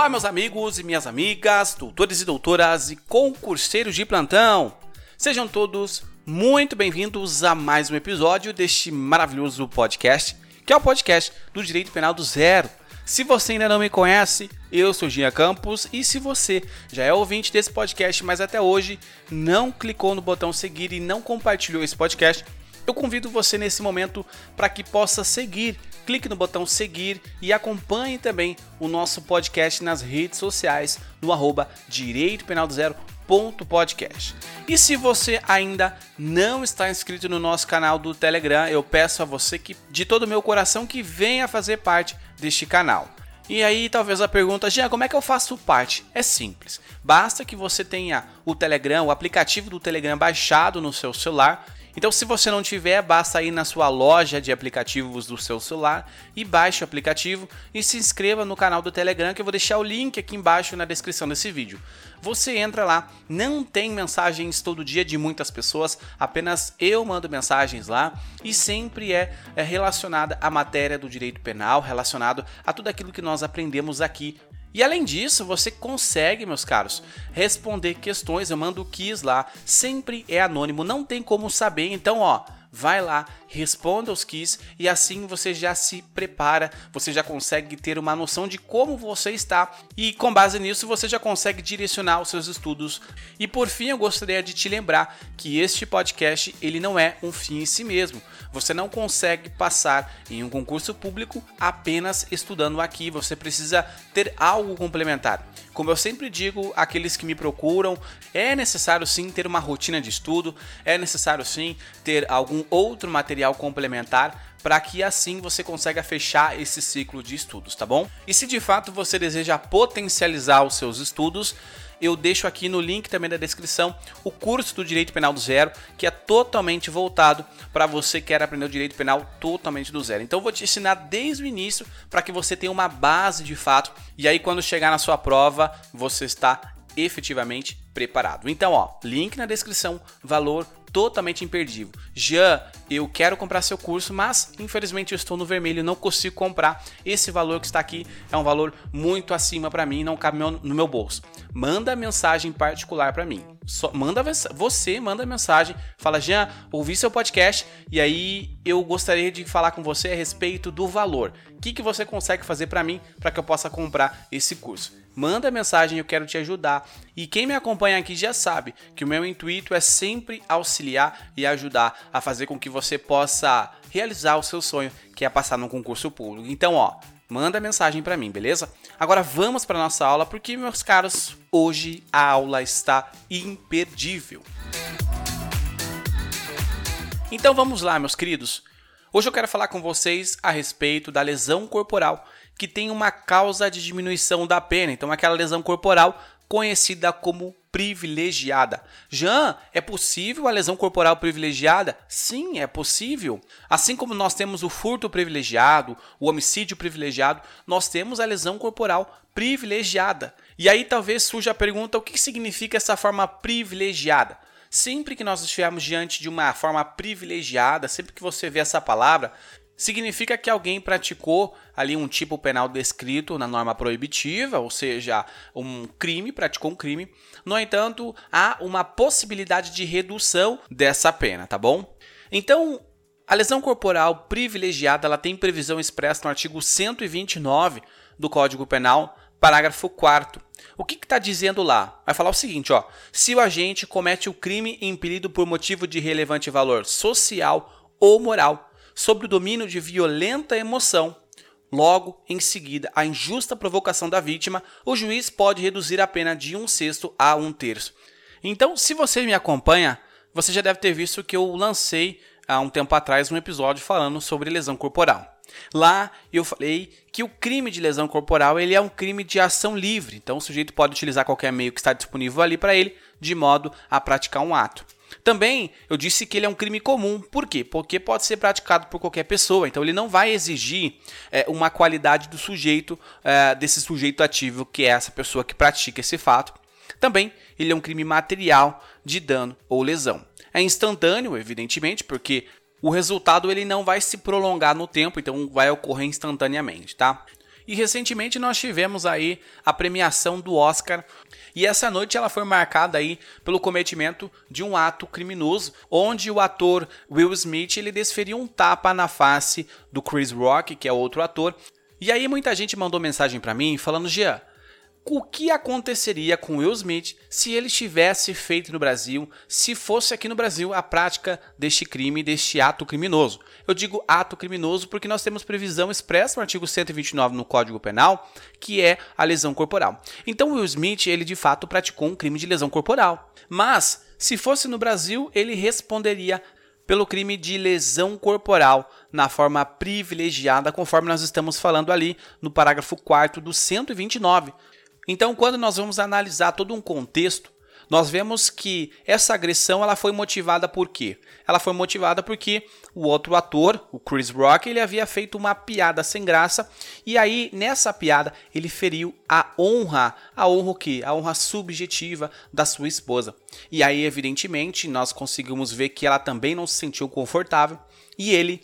Olá, meus amigos e minhas amigas, doutores e doutoras e concurseiros de plantão. Sejam todos muito bem-vindos a mais um episódio deste maravilhoso podcast, que é o podcast do Direito Penal do Zero. Se você ainda não me conhece, eu sou Gia Campos e se você já é ouvinte desse podcast, mas até hoje não clicou no botão seguir e não compartilhou esse podcast, eu convido você nesse momento para que possa seguir clique no botão seguir e acompanhe também o nosso podcast nas redes sociais no arroba Direito Penal do Zero podcast. E se você ainda não está inscrito no nosso canal do Telegram, eu peço a você que de todo o meu coração que venha fazer parte deste canal. E aí talvez a pergunta, Jean, como é que eu faço parte? É simples. Basta que você tenha o Telegram, o aplicativo do Telegram baixado no seu celular então, se você não tiver, basta ir na sua loja de aplicativos do seu celular e baixe o aplicativo e se inscreva no canal do Telegram, que eu vou deixar o link aqui embaixo na descrição desse vídeo. Você entra lá, não tem mensagens todo dia de muitas pessoas, apenas eu mando mensagens lá e sempre é, é relacionada à matéria do direito penal, relacionado a tudo aquilo que nós aprendemos aqui e além disso, você consegue, meus caros, responder questões. Eu mando o quiz lá, sempre é anônimo, não tem como saber. Então, ó, vai lá, responda os quiz e assim você já se prepara, você já consegue ter uma noção de como você está e com base nisso você já consegue direcionar os seus estudos. E por fim, eu gostaria de te lembrar que este podcast ele não é um fim em si mesmo. Você não consegue passar em um concurso público apenas estudando aqui, você precisa ter algo complementar. Como eu sempre digo, aqueles que me procuram, é necessário sim ter uma rotina de estudo, é necessário sim ter algum outro material material complementar para que assim você consiga fechar esse ciclo de estudos, tá bom? E se de fato você deseja potencializar os seus estudos, eu deixo aqui no link também da descrição o curso do Direito Penal do Zero, que é totalmente voltado para você que quer aprender o direito penal totalmente do zero. Então eu vou te ensinar desde o início para que você tenha uma base de fato e aí quando chegar na sua prova, você está efetivamente preparado. Então, ó, link na descrição, valor totalmente imperdível. Jean, eu quero comprar seu curso, mas infelizmente eu estou no vermelho, não consigo comprar. Esse valor que está aqui é um valor muito acima para mim, não cabe no meu bolso. Manda mensagem particular para mim. Só manda você manda mensagem, fala Jean, ouvi seu podcast e aí eu gostaria de falar com você a respeito do valor. O que, que você consegue fazer para mim para que eu possa comprar esse curso? Manda mensagem, eu quero te ajudar. E quem me acompanha aqui já sabe que o meu intuito é sempre auxiliar e ajudar a fazer com que você possa realizar o seu sonho, que é passar num concurso público. Então, ó, manda mensagem para mim, beleza? Agora vamos para nossa aula, porque meus caros, hoje a aula está imperdível. Então vamos lá, meus queridos. Hoje eu quero falar com vocês a respeito da lesão corporal que tem uma causa de diminuição da pena, então aquela lesão corporal conhecida como privilegiada. Jean, é possível a lesão corporal privilegiada? Sim, é possível. Assim como nós temos o furto privilegiado, o homicídio privilegiado, nós temos a lesão corporal privilegiada. E aí talvez surja a pergunta: o que significa essa forma privilegiada? Sempre que nós estivermos diante de uma forma privilegiada, sempre que você vê essa palavra, significa que alguém praticou ali um tipo penal descrito na norma proibitiva, ou seja, um crime, praticou um crime. No entanto, há uma possibilidade de redução dessa pena, tá bom? Então, a lesão corporal privilegiada, ela tem previsão expressa no artigo 129 do Código Penal, parágrafo 4 o que está dizendo lá? Vai falar o seguinte, ó. Se o agente comete o crime impelido por motivo de relevante valor social ou moral, sob o domínio de violenta emoção, logo em seguida a injusta provocação da vítima, o juiz pode reduzir a pena de um sexto a um terço. Então, se você me acompanha, você já deve ter visto que eu lancei há um tempo atrás um episódio falando sobre lesão corporal. Lá eu falei que o crime de lesão corporal ele é um crime de ação livre, então o sujeito pode utilizar qualquer meio que está disponível ali para ele, de modo a praticar um ato. Também eu disse que ele é um crime comum, por quê? Porque pode ser praticado por qualquer pessoa, então ele não vai exigir é, uma qualidade do sujeito, é, desse sujeito ativo, que é essa pessoa que pratica esse fato. Também ele é um crime material de dano ou lesão. É instantâneo, evidentemente, porque o resultado ele não vai se prolongar no tempo, então vai ocorrer instantaneamente, tá? E recentemente nós tivemos aí a premiação do Oscar e essa noite ela foi marcada aí pelo cometimento de um ato criminoso, onde o ator Will Smith ele desferiu um tapa na face do Chris Rock, que é outro ator. E aí muita gente mandou mensagem para mim falando: "Jean, o que aconteceria com Will Smith se ele tivesse feito no Brasil, se fosse aqui no Brasil a prática deste crime, deste ato criminoso. Eu digo ato criminoso porque nós temos previsão expressa no artigo 129 no Código Penal, que é a lesão corporal. Então Will Smith, ele de fato praticou um crime de lesão corporal. Mas, se fosse no Brasil, ele responderia pelo crime de lesão corporal na forma privilegiada, conforme nós estamos falando ali no parágrafo 4 do 129 então, quando nós vamos analisar todo um contexto, nós vemos que essa agressão ela foi motivada por quê? Ela foi motivada porque o outro ator, o Chris Rock, ele havia feito uma piada sem graça e aí nessa piada ele feriu a honra, a honra o quê? A honra subjetiva da sua esposa. E aí evidentemente nós conseguimos ver que ela também não se sentiu confortável e ele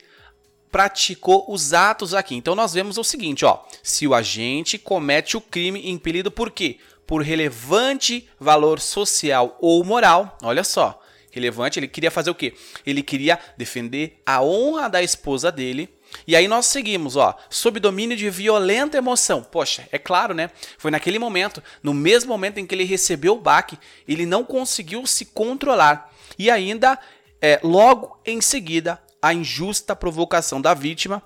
praticou os atos aqui. Então nós vemos o seguinte, ó, se o agente comete o crime impelido por quê? Por relevante valor social ou moral. Olha só, relevante, ele queria fazer o quê? Ele queria defender a honra da esposa dele. E aí nós seguimos, ó, sob domínio de violenta emoção. Poxa, é claro, né? Foi naquele momento, no mesmo momento em que ele recebeu o baque, ele não conseguiu se controlar. E ainda, é, logo em seguida, a injusta provocação da vítima.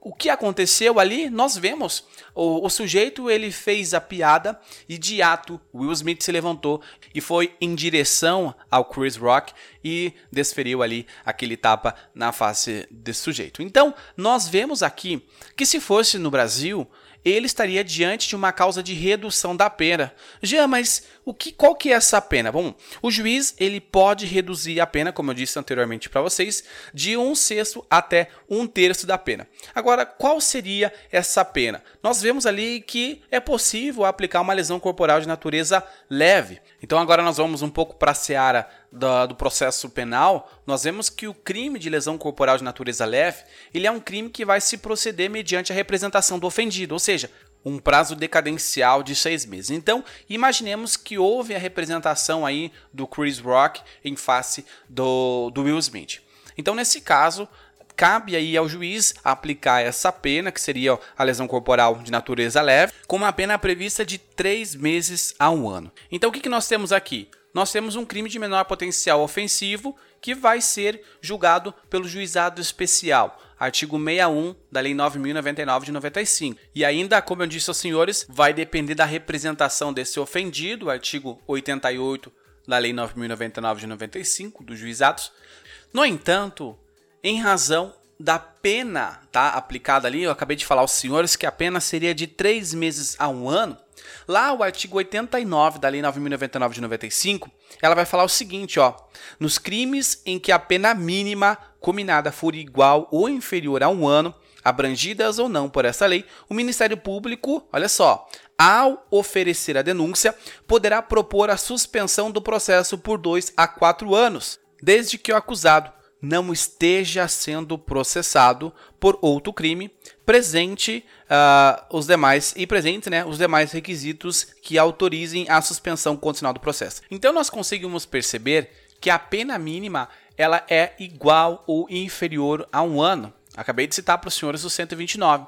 O que aconteceu ali, nós vemos. O, o, sujeito ele fez a piada e de ato Will Smith se levantou e foi em direção ao Chris Rock e desferiu ali aquele tapa na face desse sujeito. Então, nós vemos aqui que se fosse no Brasil, ele estaria diante de uma causa de redução da pena. Já, mas o que, qual que é essa pena? Bom, o juiz ele pode reduzir a pena, como eu disse anteriormente para vocês, de um sexto até um terço da pena. Agora, qual seria essa pena? Nós vemos ali que é possível aplicar uma lesão corporal de natureza leve. Então agora nós vamos um pouco para a seara do, do, processo penal, nós vemos que o crime de lesão corporal de natureza leve, ele é um crime que vai se proceder mediante a representação do ofendido, ou seja, um prazo decadencial de seis meses. Então, imaginemos que houve a representação aí do Chris Rock em face do, do Will Smith. Então, nesse caso, cabe aí ao juiz aplicar essa pena, que seria a lesão corporal de natureza leve, com uma pena prevista de três meses a um ano. Então, o que, que nós temos aqui? Nós temos um crime de menor potencial ofensivo que vai ser julgado pelo juizado especial, artigo 61 da Lei 9099 de 95. E ainda, como eu disse aos senhores, vai depender da representação desse ofendido, artigo 88 da Lei 9099 de 95 dos juizados. No entanto, em razão da pena tá, aplicada ali, eu acabei de falar aos senhores que a pena seria de três meses a um ano, Lá o artigo 89 da Lei 9099 de 95, ela vai falar o seguinte, ó: nos crimes em que a pena mínima combinada for igual ou inferior a um ano, abrangidas ou não por essa lei, o Ministério Público, olha só, ao oferecer a denúncia, poderá propor a suspensão do processo por dois a quatro anos, desde que o acusado não esteja sendo processado por outro crime, presente uh, os demais e presente, né, os demais requisitos que autorizem a suspensão condicional do processo. Então nós conseguimos perceber que a pena mínima ela é igual ou inferior a um ano. Acabei de citar para os senhores o 129.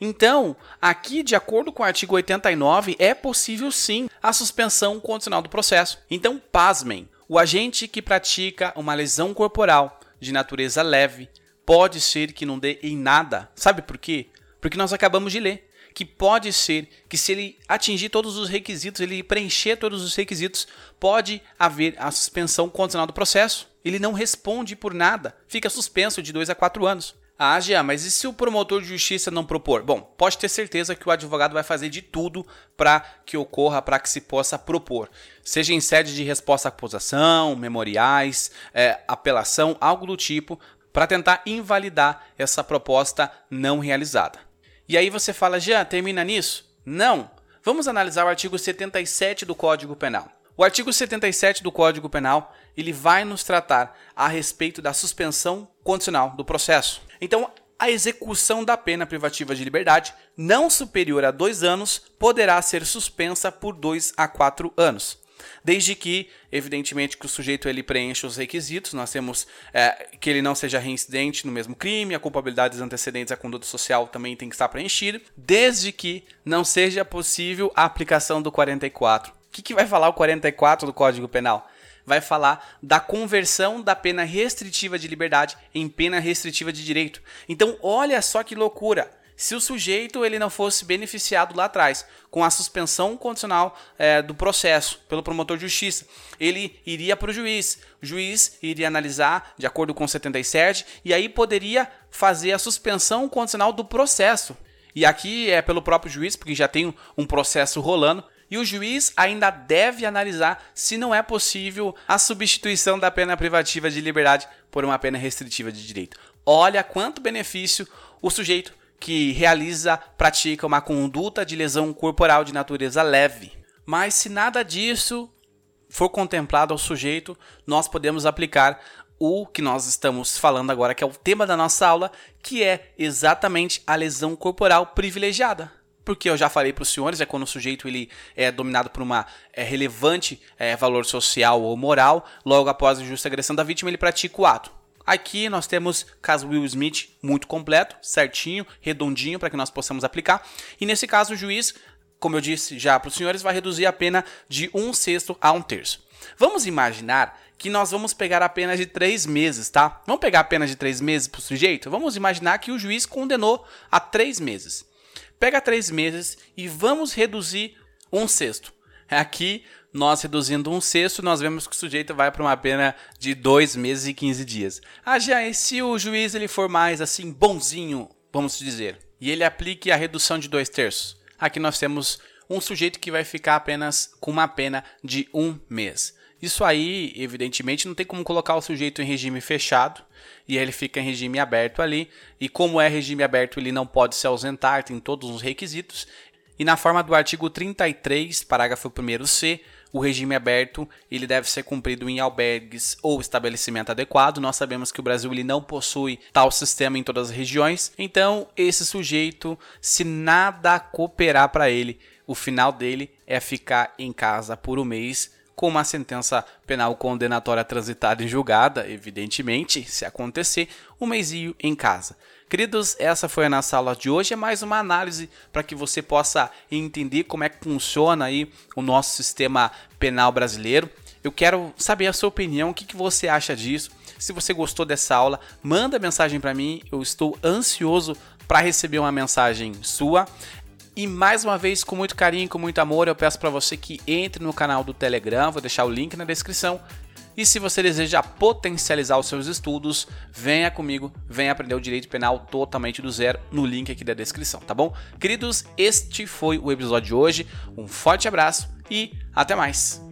Então, aqui, de acordo com o artigo 89, é possível sim a suspensão condicional do processo. Então, pasmem, o agente que pratica uma lesão corporal de natureza leve pode ser que não dê em nada. Sabe por quê? Porque nós acabamos de ler que pode ser que se ele atingir todos os requisitos, ele preencher todos os requisitos, pode haver a suspensão condicional do processo. Ele não responde por nada, fica suspenso de 2 a 4 anos. Ah, Jean, mas e se o promotor de justiça não propor? Bom, pode ter certeza que o advogado vai fazer de tudo para que ocorra, para que se possa propor. Seja em sede de resposta à acusação, memoriais, é, apelação, algo do tipo, para tentar invalidar essa proposta não realizada. E aí você fala, Jean, termina nisso? Não. Vamos analisar o artigo 77 do Código Penal. O artigo 77 do Código Penal, ele vai nos tratar a respeito da suspensão condicional do processo. Então, a execução da pena privativa de liberdade não superior a dois anos poderá ser suspensa por dois a quatro anos desde que, evidentemente, que o sujeito ele preencha os requisitos. Nós temos é, que ele não seja reincidente no mesmo crime, a culpabilidade dos antecedentes à conduta social também tem que estar preenchida, desde que não seja possível a aplicação do 44. O que, que vai falar o 44 do Código Penal? Vai falar da conversão da pena restritiva de liberdade em pena restritiva de direito. Então, olha só que loucura se o sujeito ele não fosse beneficiado lá atrás com a suspensão condicional é, do processo pelo promotor de justiça, ele iria para o juiz. O juiz iria analisar de acordo com o 77 e aí poderia fazer a suspensão condicional do processo. E aqui é pelo próprio juiz, porque já tem um processo rolando. E o juiz ainda deve analisar se não é possível a substituição da pena privativa de liberdade por uma pena restritiva de direito. Olha quanto benefício o sujeito que realiza, pratica uma conduta de lesão corporal de natureza leve. Mas se nada disso for contemplado ao sujeito, nós podemos aplicar o que nós estamos falando agora, que é o tema da nossa aula, que é exatamente a lesão corporal privilegiada. Porque eu já falei para os senhores, é quando o sujeito ele é dominado por uma é, relevante é, valor social ou moral, logo após a justa agressão da vítima, ele pratica o ato. Aqui nós temos caso Will Smith muito completo, certinho, redondinho para que nós possamos aplicar. E nesse caso o juiz, como eu disse já para os senhores, vai reduzir a pena de um sexto a um terço. Vamos imaginar que nós vamos pegar a pena de três meses, tá? Vamos pegar a pena de três meses para o sujeito? Vamos imaginar que o juiz condenou a três meses. Pega três meses e vamos reduzir um sexto. Aqui nós reduzindo um sexto, nós vemos que o sujeito vai para uma pena de dois meses e 15 dias. Ah, já, e se o juiz ele for mais assim, bonzinho, vamos dizer, e ele aplique a redução de dois terços? Aqui nós temos um sujeito que vai ficar apenas com uma pena de um mês. Isso aí, evidentemente, não tem como colocar o sujeito em regime fechado e ele fica em regime aberto ali. E como é regime aberto, ele não pode se ausentar, tem todos os requisitos. E na forma do artigo 33, parágrafo 1c, o regime aberto ele deve ser cumprido em albergues ou estabelecimento adequado. Nós sabemos que o Brasil ele não possui tal sistema em todas as regiões. Então, esse sujeito, se nada cooperar para ele, o final dele é ficar em casa por um mês com uma sentença penal condenatória transitada e julgada, evidentemente, se acontecer, um mêsinho em casa. Queridos, essa foi a nossa aula de hoje. É mais uma análise para que você possa entender como é que funciona aí o nosso sistema penal brasileiro. Eu quero saber a sua opinião, o que, que você acha disso. Se você gostou dessa aula, manda mensagem para mim. Eu estou ansioso para receber uma mensagem sua. E mais uma vez, com muito carinho, com muito amor, eu peço para você que entre no canal do Telegram, vou deixar o link na descrição. E se você deseja potencializar os seus estudos, venha comigo, venha aprender o direito penal totalmente do zero no link aqui da descrição, tá bom? Queridos, este foi o episódio de hoje. Um forte abraço e até mais.